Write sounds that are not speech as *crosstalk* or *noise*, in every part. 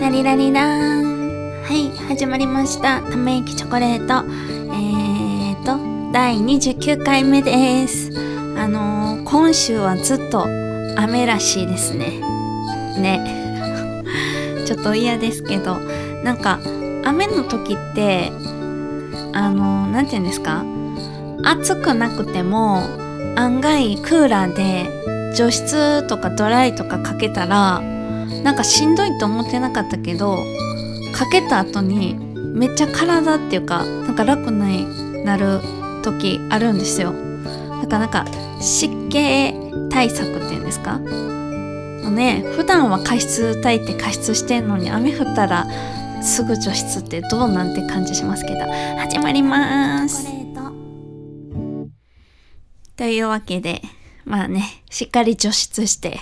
ラリラリラーンはい始まりました。ため息チョコレート。えーと第29回目です。あのー、今週はずっと雨らしいですね。ね。*laughs* ちょっと嫌ですけど。なんか雨の時ってあの何、ー、て言うんですか？暑くなくても案外クーラーで除湿とかドライとかかけたらなんかしんどいと思ってなかったけどかけた後にめっちゃ体っていうかなんか楽になる時あるんですよ。だからなんか湿気対策っていうんですか？ね普段は加湿炊いて加湿してんのに雨降ったらすぐ除湿ってどうなんて感じしますけど。始まります。というわけでまあねしっかり除湿して。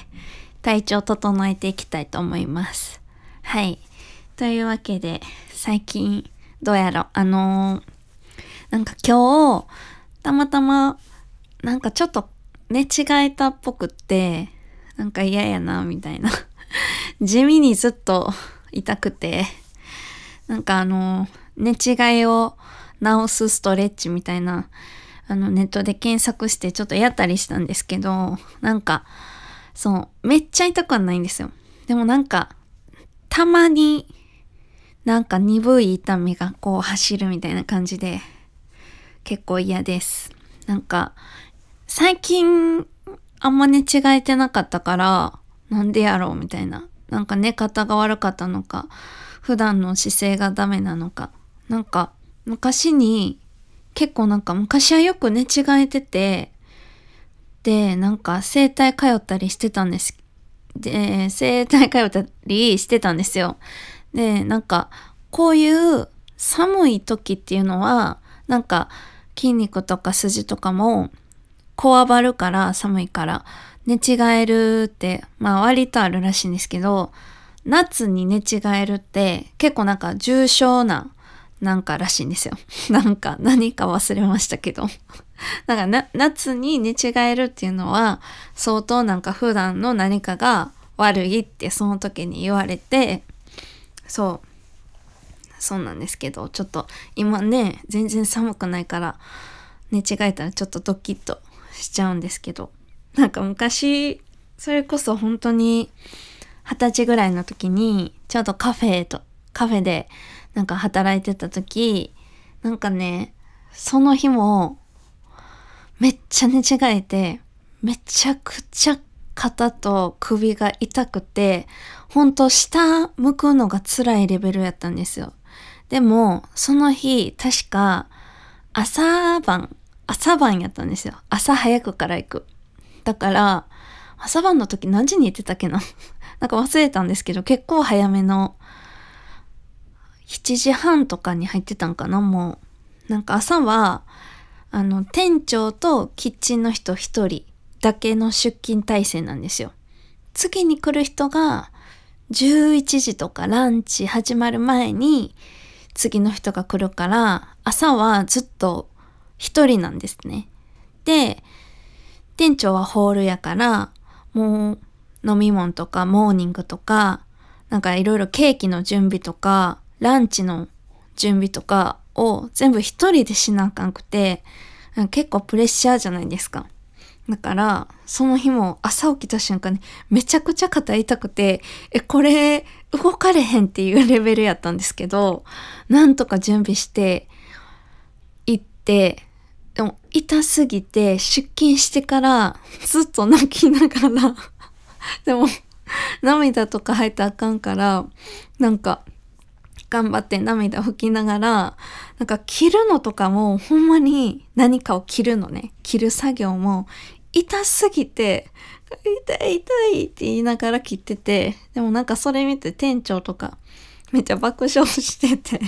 体調整えていきたいと思います。はい。というわけで、最近、どうやろ、あのー、なんか今日、たまたま、なんかちょっと寝違えたっぽくって、なんか嫌やな、みたいな。*laughs* 地味にずっと痛くて、なんかあの寝違いを治すストレッチみたいな、あの、ネットで検索してちょっとやったりしたんですけど、なんか、そう、めっちゃ痛くはないんですよ。でもなんか、たまに、なんか鈍い痛みがこう走るみたいな感じで、結構嫌です。なんか、最近、あんま寝違えてなかったから、なんでやろうみたいな。なんか寝方が悪かったのか、普段の姿勢がダメなのか。なんか、昔に、結構なんか昔はよく寝違えてて、で、なんか整体通ったりしてたんです。で、整体通ったりしてたんですよ。で、なんか、こういう寒い時っていうのは、なんか筋肉とか筋とかもこわばるから寒いから寝違えるってまあ割とあるらしいんですけど夏に寝違えるって結構なんか重症ななんからしいんですよ。*laughs* なんか何か忘れましたけど。*laughs* だかな夏に寝違えるっていうのは相当なんか普段の何かが悪いってその時に言われてそう。そうなんですけどちょっと今ね全然寒くないから寝違えたらちょっとドキッとしちゃうんですけどなんか昔それこそ本当に二十歳ぐらいの時にちょうどカフェとカフェでなんか働いてた時、なんかね、その日も、めっちゃ寝違えて、めちゃくちゃ肩と首が痛くて、ほんと下向くのが辛いレベルやったんですよ。でも、その日、確か、朝晩、朝晩やったんですよ。朝早くから行く。だから、朝晩の時何時に行ってたっけな？*laughs* なんか忘れたんですけど、結構早めの7時半とかに入ってたんかな、もう。なんか朝は、あの、店長とキッチンの人一人だけの出勤体制なんですよ。次に来る人が11時とかランチ始まる前に次の人が来るから、朝はずっと一人なんですね。で、店長はホールやから、もう飲み物とかモーニングとか、なんかいろいろケーキの準備とか、ランチの準備とかを全部一人でしなあかんくて、結構プレッシャーじゃないですか。だから、その日も朝起きた瞬間にめちゃくちゃ肩痛くて、え、これ動かれへんっていうレベルやったんですけど、なんとか準備して行って、でも痛すぎて出勤してからずっと泣きながらでも涙とか入ったらあかんから、なんか頑張って涙拭きながら、なんか着るのとかもほんまに何かを着るのね。着る作業も痛すぎて、痛い痛いって言いながら切ってて、でもなんかそれ見て店長とかめっちゃ爆笑してて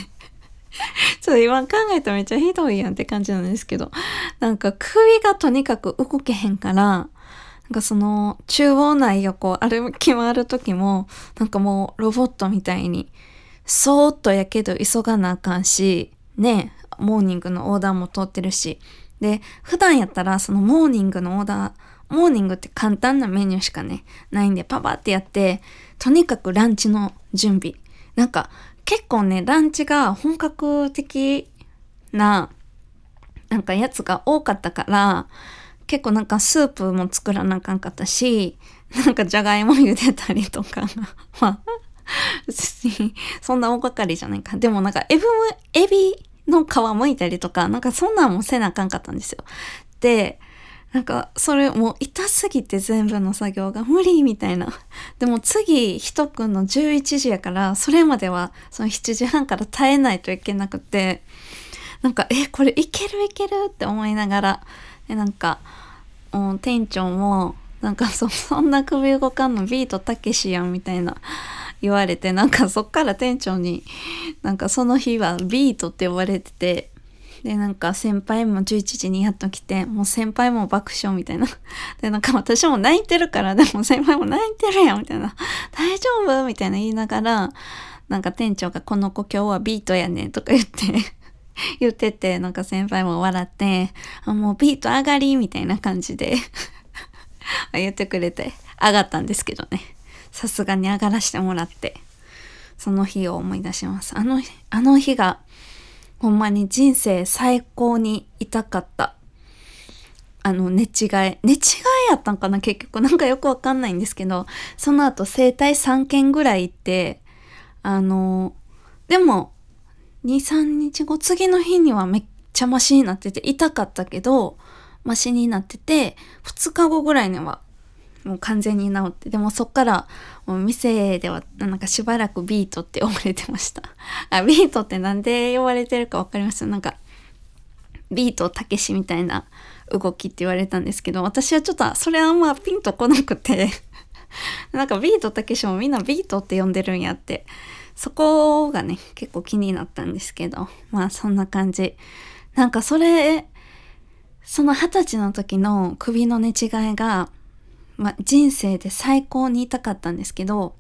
*laughs* ちょっと今考えたらめっちゃひどいやんって感じなんですけど、なんか首がとにかく動けへんから、なんかその中央内をこう歩き回る時も、なんかもうロボットみたいにそーっとやけど急がなあかんし、ね、モーニングのオーダーも通ってるし。で、普段やったらそのモーニングのオーダー、モーニングって簡単なメニューしかね、ないんでパパってやって、とにかくランチの準備。なんか結構ね、ランチが本格的な、なんかやつが多かったから、結構なんかスープも作らなあかんかったし、なんかじゃがいも茹でたりとか、まあ、別にそんな大掛かりじゃないか。でもなんかエビ、エビの皮剥いたりとか、なんかそんなんもせなあかんかったんですよ。で、なんか、それもう痛すぎて全部の作業が無理みたいな。でも次、ひとくんの11時やから、それまではその7時半から耐えないといけなくて、なんか、え、これいけるいけるって思いながら、で、なんか、もう店長も、なんかそ、*laughs* そんな首動かんのビートたけしやんみたいな言われて、なんかそっから店長に、なんかその日はビートって呼ばれてて、で、なんか先輩も11時にやっと来て、もう先輩も爆笑みたいな。*laughs* で、なんか私も泣いてるから、でも先輩も泣いてるやんみたいな。*laughs* 大丈夫みたいな言いながら、なんか店長がこの子今日はビートやねとか言って言ってて、なんか先輩も笑って、あ、もうビート上がりみたいな感じで *laughs* 言ってくれて、上がったんですけどね。さすがに上がらしてもらって、その日を思い出します。あの、あの日が、ほんまに人生最高に痛かった。あの、寝違い。寝違いやったんかな結局。なんかよくわかんないんですけど、その後整体3件ぐらい行って、あの、でも、2、3日後、次の日にはめっちゃマシになってて、痛かったけど、マシになってて、2日後ぐらいにはもう完全に治って、でもそっから、もう店ではなんかしばらくビートって呼ばれてました。あ、ビートってなんで呼ばれてるかわかりますなんか、ビートたけしみたいな動きって言われたんですけど、私はちょっとそれあんまピンとこなくて *laughs* なんかビートたけしもみんなビートって呼んでるんやって、そこがね、結構気になったんですけど、まあそんな感じ。なんかそれ、その二十歳の時の首の寝違いが、ま、人生で最高に痛かったんですけど、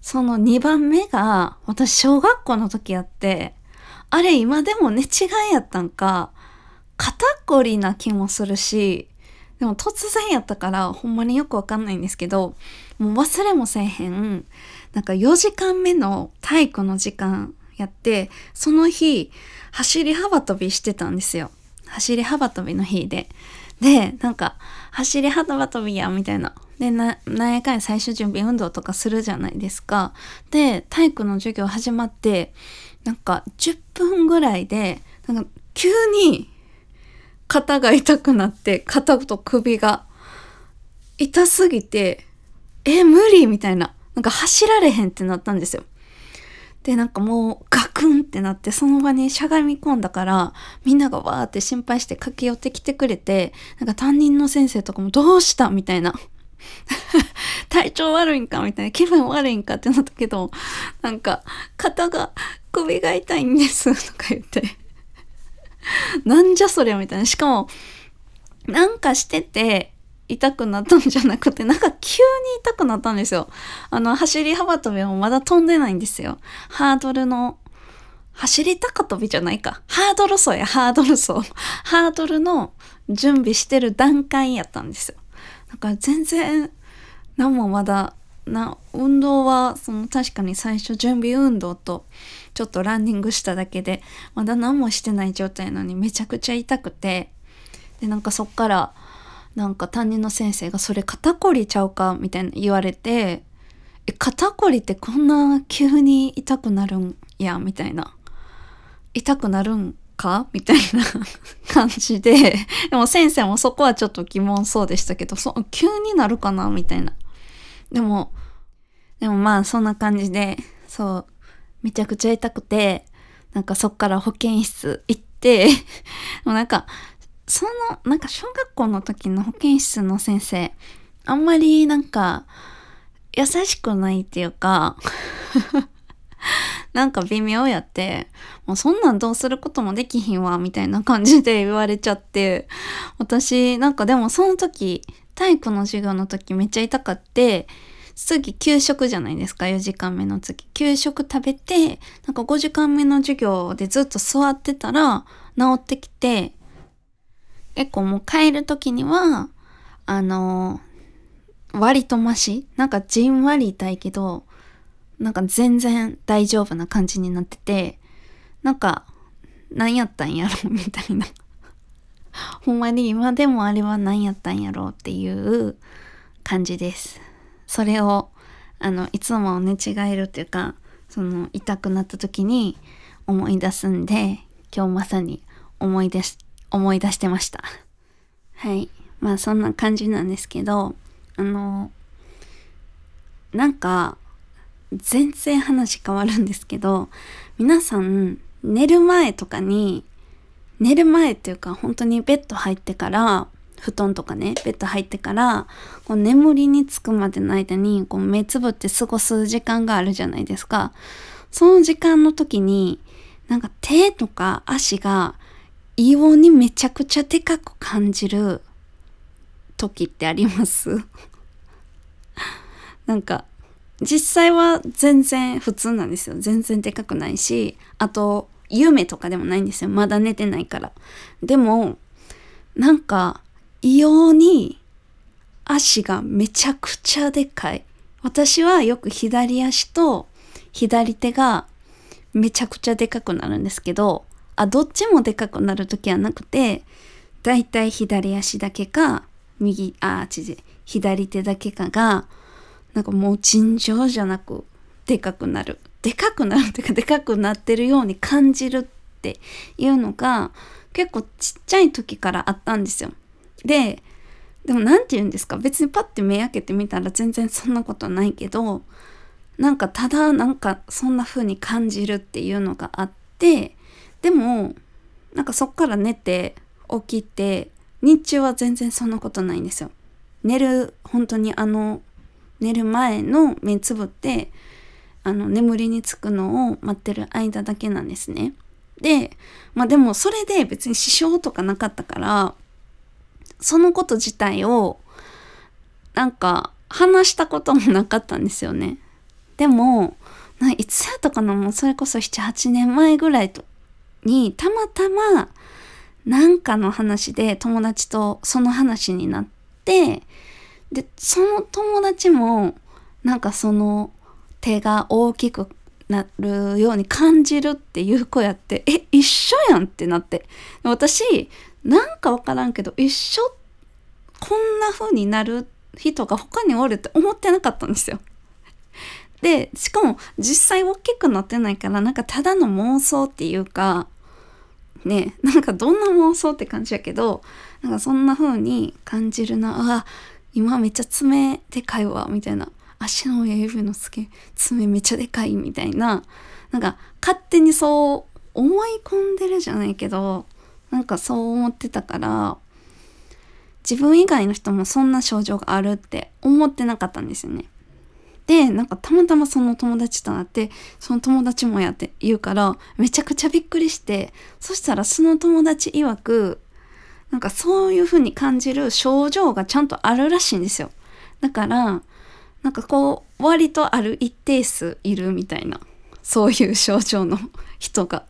その2番目が、私小学校の時やって、あれ今でも寝違いやったんか、肩こりな気もするし、でも突然やったからほんまによくわかんないんですけど、もう忘れもせえへん、なんか4時間目の体育の時間やって、その日、走り幅跳びしてたんですよ。走り幅跳びの日で。で、なんか、走り幅跳びや、みたいな。で、な、なんやかん最終準備運動とかするじゃないですか。で、体育の授業始まって、なんか10分ぐらいで、なんか急に肩が痛くなって、肩と首が痛すぎて、え、無理みたいな。なんか走られへんってなったんですよ。で、なんかもうガクンってなってその場にしゃがみ込んだから、みんながわーって心配して駆け寄ってきてくれて、なんか担任の先生とかもどうしたみたいな。*laughs* 体調悪いんかみたいな。気分悪いんかってなったけど、なんか、肩が、首が痛いんですとか言って。なんじゃそりゃみたいな。しかも、なんかしてて、痛くなったんじゃなくて、なんか急に痛くなったんですよ。あの、走り幅跳びもまだ飛んでないんですよ。ハードルの、走り高跳びじゃないか。ハードル走や、ハードル走。ハードルの準備してる段階やったんですよ。だから全然、何もまだ、な、運動は、その確かに最初準備運動と、ちょっとランニングしただけで、まだ何もしてない状態なのにめちゃくちゃ痛くて、で、なんかそっから、なんか担任の先生がそれ肩こりちゃうかみたいな言われて、え、肩こりってこんな急に痛くなるんや、みたいな。痛くなるんかみたいな *laughs* 感じで、でも先生もそこはちょっと疑問そうでしたけど、そ急になるかなみたいな。でも、でもまあそんな感じで、そう、めちゃくちゃ痛くて、なんかそっから保健室行って、*laughs* もうなんかその、なんか小学校の時の保健室の先生、あんまりなんか、優しくないっていうか *laughs* なんか微妙やって、もうそんなんどうすることもできひんわ、みたいな感じで言われちゃって、私、なんかでもその時、体育の授業の時めっちゃ痛かって、次給食じゃないですか、4時間目の次。給食食べて、なんか5時間目の授業でずっと座ってたら治ってきて、結構もう帰る時には、あの、割とマシなんかじんわり痛いけど、なんか全然大丈夫な感じになってて、なんか、何やったんやろ *laughs* みたいな。ほんまに今でもあれは何やったんやろうっていう感じです。それを、あの、いつも寝違えるっていうか、その、痛くなった時に思い出すんで、今日まさに思い出し、思い出してました。はい。まあそんな感じなんですけど、あの、なんか、全然話変わるんですけど、皆さん、寝る前とかに、寝る前っていうか本当にベッド入ってから、布団とかね、ベッド入ってから、こう眠りにつくまでの間に、こう目つぶって過ごす時間があるじゃないですか。その時間の時に、なんか手とか足が異様にめちゃくちゃでかく感じる時ってあります？*laughs* なんか実際は全然普通なんですよ。全然でかくないし、あと夢とかでもないんですよ。まだ寝てないから。でも、なんか異様に足がめちゃくちゃでかい。私はよく左足と左手がめちゃくちゃでかくなるんですけど、あ、どっちもでかくなる時はなくて、だいたい左足だけか、右、あ、違う、左手だけかが、なんかもう尋常じゃなくでかくなる。でかくなるっていうかでかくなってるように感じるっていうのが結構ちっちゃい時からあったんですよ。で、でも何て言うんですか別にパッて目開けてみたら全然そんなことないけどなんかただなんかそんな風に感じるっていうのがあってでもなんかそっから寝て起きて日中は全然そんなことないんですよ。寝る本当にあの寝る前の目つぶってあの眠りにつくのを待ってる間だけなんですね。でまあでもそれで別に支障とかなかったからそのこと自体をなんか話したこともなかったんですよね。でもいつやったかなもうそれこそ78年前ぐらいとにたまたまなんかの話で友達とその話になってでその友達もなんかその手が大きくなるように感じるっていう子やってえ一緒やんってなって私なんかわからんけど一緒こんな風になる人が他におるって思ってなかったんですよ。でしかも実際大きくなってないからなんかただの妄想っていうかねなんかどんな妄想って感じやけどなんかそんな風に感じるな。あ今めっちゃ爪でかいわみたいな。足の親指の付け爪めっちゃでかいみたいな。なんか勝手にそう思い込んでるじゃないけどなんかそう思ってたから自分以外の人もそんな症状があるって思ってなかったんですよね。で、なんかたまたまその友達となって、その友達もやって言うから、めちゃくちゃびっくりして、そしたらその友達曰く、なんかそういう風に感じる症状がちゃんとあるらしいんですよ。だから、なんかこう、割とある一定数いるみたいな、そういう症状の *laughs* 人が。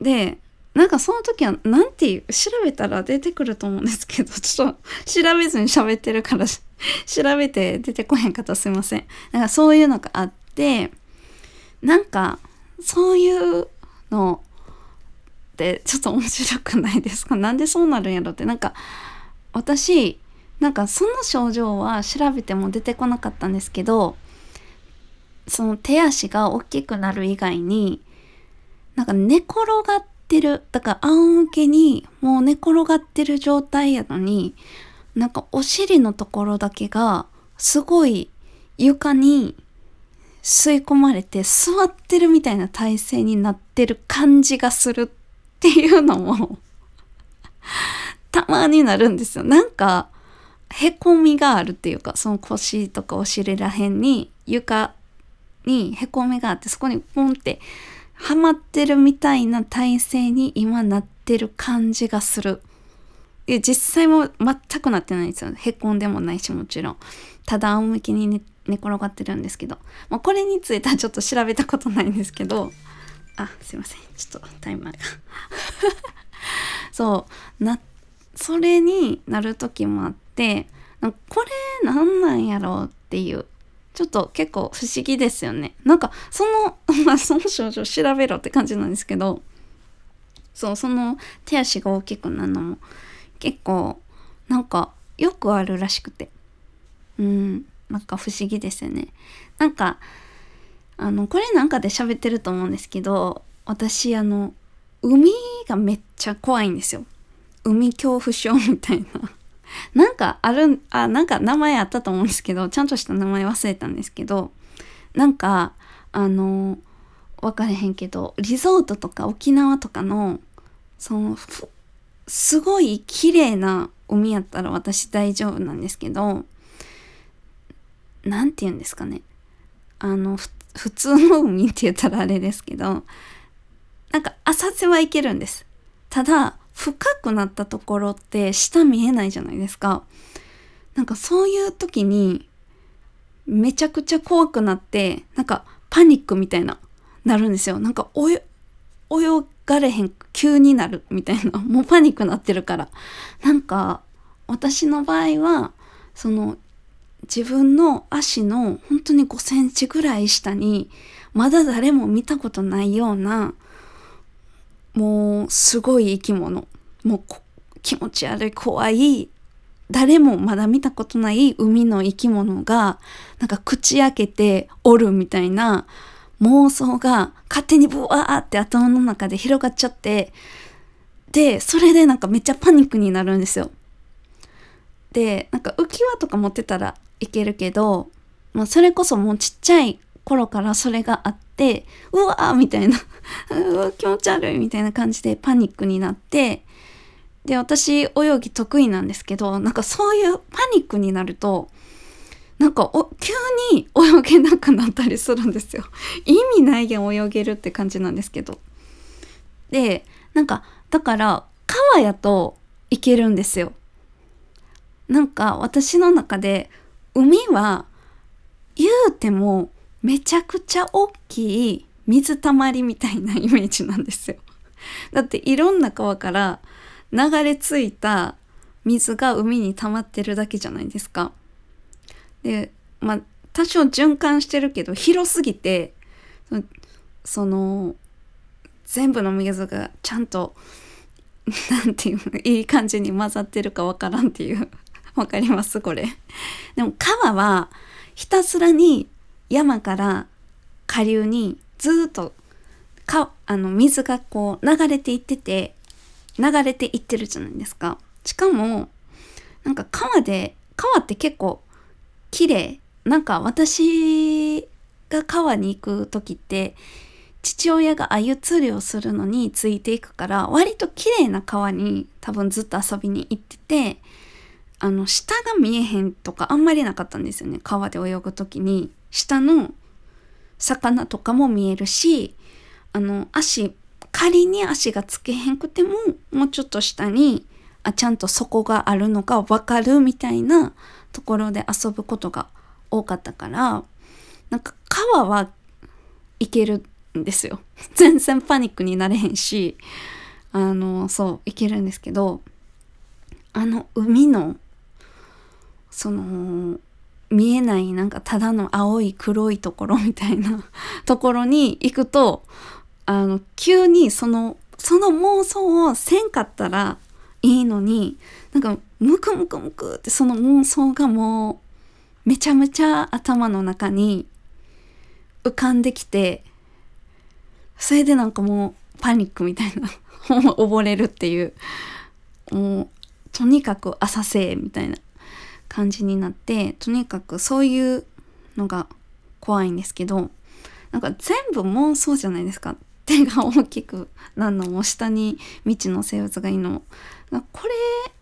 で、なんかその時は、なんていう、調べたら出てくると思うんですけど、ちょっと調べずに喋ってるから *laughs* 調べて出てこへんかったすいません。なんかそういうのがあって、なんか、そういうのってちょっと面白くないですか？なんでそうなるんやろって。なんか、私、なんかその症状は調べても出てこなかったんですけど、その手足が大きくなる以外に、なんか寝転がってる、だから仰向けにもう寝転がってる状態やのに、なんかお尻のところだけがすごい床に吸い込まれて座ってるみたいな体勢になってる感じがするっていうのもたまになるんですよ。なんかへこみがあるっていうかその腰とかお尻らへんに床にへこみがあってそこにポンってはまってるみたいな体勢に今なってる感じがする。実際も全くなってないんですよ。へこんでもないしもちろん。ただ仰向けに寝寝転がってるんですけど、まあ、これについてはちょっと調べたことないんですけど、あ、すいません。ちょっとタイマーが *laughs* そう、な、それになる時もあって、これなんなんやろうっていう。ちょっと結構不思議ですよね。なんかその、*laughs* まあその症状調べろって感じなんですけど、そう、その手足が大きくなるのも結構なんかよくあるらしくて。うん、なんか不思議ですよね。なんか、あの、これなんかで喋ってると思うんですけど、私あの、海がめっちゃ怖いんですよ。海恐怖症みたいな。*laughs* なんかある、あ、なんか名前あったと思うんですけど、ちゃんとした名前忘れたんですけど、なんか、あの、分かれへんけど、リゾートとか沖縄とかの、その、すごい綺麗な海やったら私大丈夫なんですけど、なんて言うんですかね。あの、普通の海って言ったらあれですけど、なんか浅瀬はいけるんです。ただ、深くなったところって下見えないじゃないですか。なんかそういう時にめちゃくちゃ怖くなってなんかパニックみたいななるんですよ。なんか泳がれへん急になるみたいなもうパニックなってるから。なんか私の場合はその自分の足の本当に5センチぐらい下にまだ誰も見たことないようなもうすごい生き物。もう気持ち悪い怖い誰もまだ見たことない海の生き物がなんか口開けておるみたいな妄想が勝手にブワーって頭の中で広がっちゃってでそれでなんかめっちゃパニックになるんですよ。でなんか浮き輪とか持ってたらいけるけど、まあ、それこそもうちっちゃい頃からそれがあってうわーみたいなうわ気持ち悪いみたいな感じでパニックになってで私泳ぎ得意なんですけどなんかそういうパニックになるとなんかお急に泳げなくなったりするんですよ。*laughs* 意味ないげん泳げるって感じなんですけど。でなんかだから川やといけるんですよ。なんか私の中で海は言うてもめちゃくちゃ大きい水たまりみたいな *laughs* イメージなんですよ。だっていろんな川から流れ着いた水が海に溜まってるだけじゃないですか。でまあ多少循環してるけど広すぎてその全部の水がちゃんと *laughs* なんていういい感じに混ざってるかわからんっていう *laughs* わかります？これ。でも川はひたすらに山から下流にずっとかあの水がこう流れていってて流れていってるじゃないですか。しかもなんか川で川って結構綺麗。なんか私が川に行く時って父親が鮎釣りをするのについていくから割と綺麗な川に多分ずっと遊びに行っててあの下が見えへんとかあんまりなかったんですよね。川で泳ぐ時に。下の魚とかも見えるしあの足仮に足がつけへんくてももうちょっと下にあちゃんと底があるのか分かるみたいなところで遊ぶことが多かったからなんか川は行けるんですよ。*laughs* 全然パニックになれへんしあのそう行けるんですけどあの海のその見えないなんかただの青い黒いところみたいな *laughs* ところに行くとあの急にそのその妄想をせんかったらいいのになんかムクムクムクってその妄想がもうめちゃめちゃ頭の中に浮かんできてそれでなんかもうパニックみたいな溺れるっていうもうとにかく浅瀬みたいな感じになってとにかくそういうのが怖いんですけどなんか全部妄想じゃないですか。手が大きくなるのも下に未知の生物がいいの。もこれっ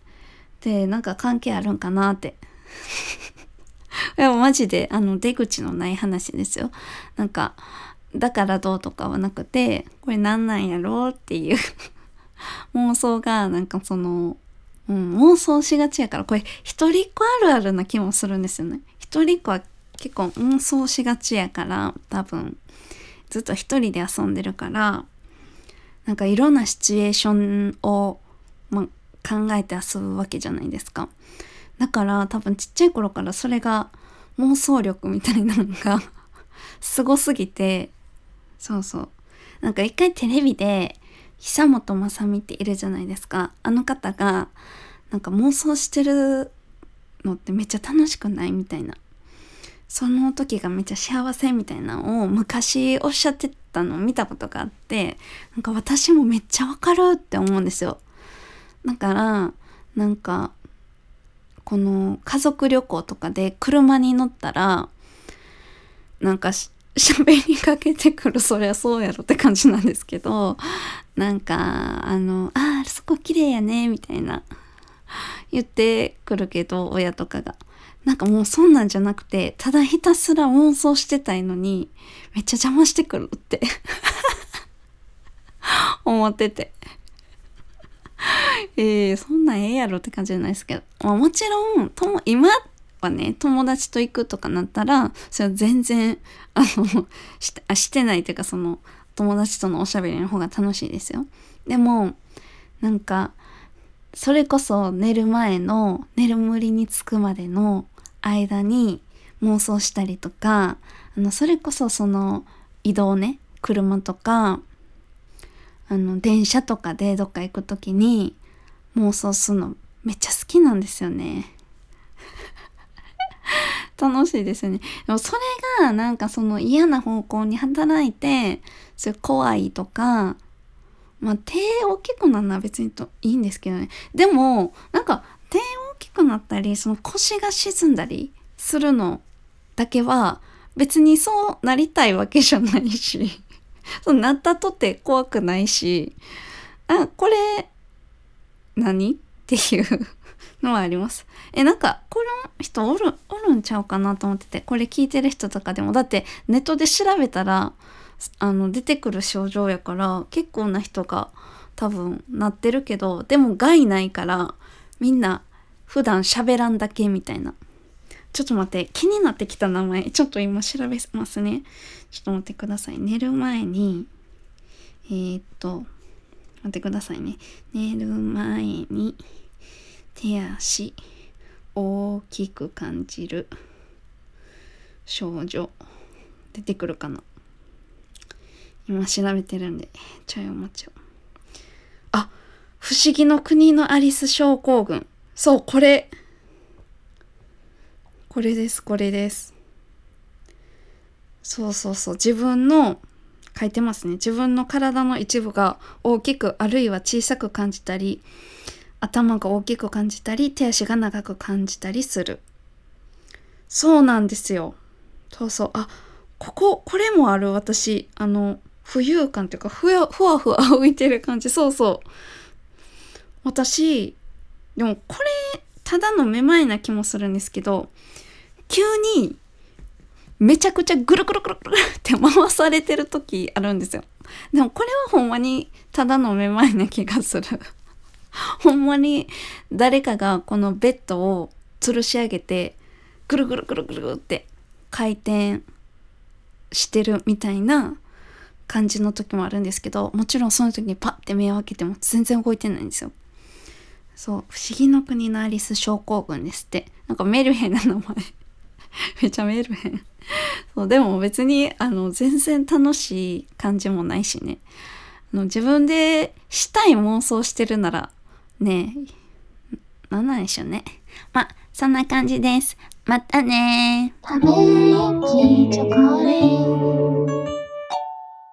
てなんか関係あるんかなって。*laughs* いやマジであの出口のない話ですよ。なんかだからどうとかはなくてこれなんなんやろうっていう *laughs* 妄想がなんかそのうん、妄想しがちやからこれ一人っ子あるあるな気もするんですよね。一人っ子は結構妄想しがちやから多分。ずっと一人で遊んでるからなんかいろんなシチュエーションを、ま、考えて遊ぶわけじゃないですかだから多分ちっちゃい頃からそれが妄想力みたいなのが *laughs* すごすぎて、そうそう。なんか一回テレビで、久本雅美っているじゃないですか。あの方が、なんか妄想してるのってめっちゃ楽しくないみたいな。その時がめっちゃ幸せみたいなのを昔おっしゃってたのを見たことがあって、なんか私もめっちゃわかるって思うんですよ。だから、なんか、この家族旅行とかで車に乗ったら、なんか喋りかけてくる、そりゃそうやろって感じなんですけど、なんか、あの、ああ、そこ綺麗やね、みたいな。言ってくるけど、親とかが。なんかもうそんなんじゃなくて、ただひたすら妄想してたいのに、めっちゃ邪魔してくるって *laughs* 思ってて。えー、そんなんええやろって感じじゃないですけど。まあ、もちろん、とも、今はね、友達と行くとかなったら、それは全然、あの、してあしてないっていうか、その、友達とのおしゃべりの方が楽しいですよ。でも、なんか、それこそ寝る前の眠りにつくまでの間に妄想したりとかあのそれこそその移動ね車とかあの電車とかでどっか行く時に妄想するのめっちゃ好きなんですよね。*laughs* 楽しいですよね。でもそれがなんかその嫌な方向に働いてそれ怖いとかまあ、手大きくなるのは別にといいんですけどね。でも、なんか、手大きくなったり、その腰が沈んだりするのだけは、別にそうなりたいわけじゃないし、*laughs* そうなったとて怖くないし、あ、これ、何？っていうのはあります。え、なんか、この人おる、おるんちゃうかなと思ってて、これ聞いてる人とかでも、だってネットで調べたら、あの出てくる症状やから結構な人が多分なってるけどでも害ないからみんな普段喋らんだけみたいな。ちょっと待って気になってきた名前ちょっと今調べますね。ちょっと待ってください。寝る前にえー、っと待ってくださいね。寝る前に手足大きく感じる症状出てくるかな。今調べてるんで、ちょいお待ちを。あ、不思議の国のアリス症候群。そう、これ。これです、これです。そうそうそう。自分の、書いてますね。自分の体の一部が大きく、あるいは小さく感じたり、頭が大きく感じたり、手足が長く感じたりする。そうなんですよ。そうそう。あ、ここ、これもある私。あの、浮遊感っていうかふわふわふわ浮いてる感じそうそう私でもこれただのめまいな気もするんですけど急にめちゃくちゃぐるぐるぐるぐるって回されてる時あるんですよ。でもこれはほんまにただのめまいな気がする。*laughs* ほんまに誰かがこのベッドを吊るし上げてぐるぐるぐるぐるって回転してるみたいな感じの時もあるんですけどもちろんその時にパッて目を開けても全然動いてないんですよ。そう不思議の国のアリス症候群ですって。なんかメルヘンな名前。*laughs* めちゃメルヘン。そうでも別にあの全然楽しい感じもないしね。あの自分でしたい妄想してるならねなんなんでしょうね。まあそんな感じです。またねため息チョコレート。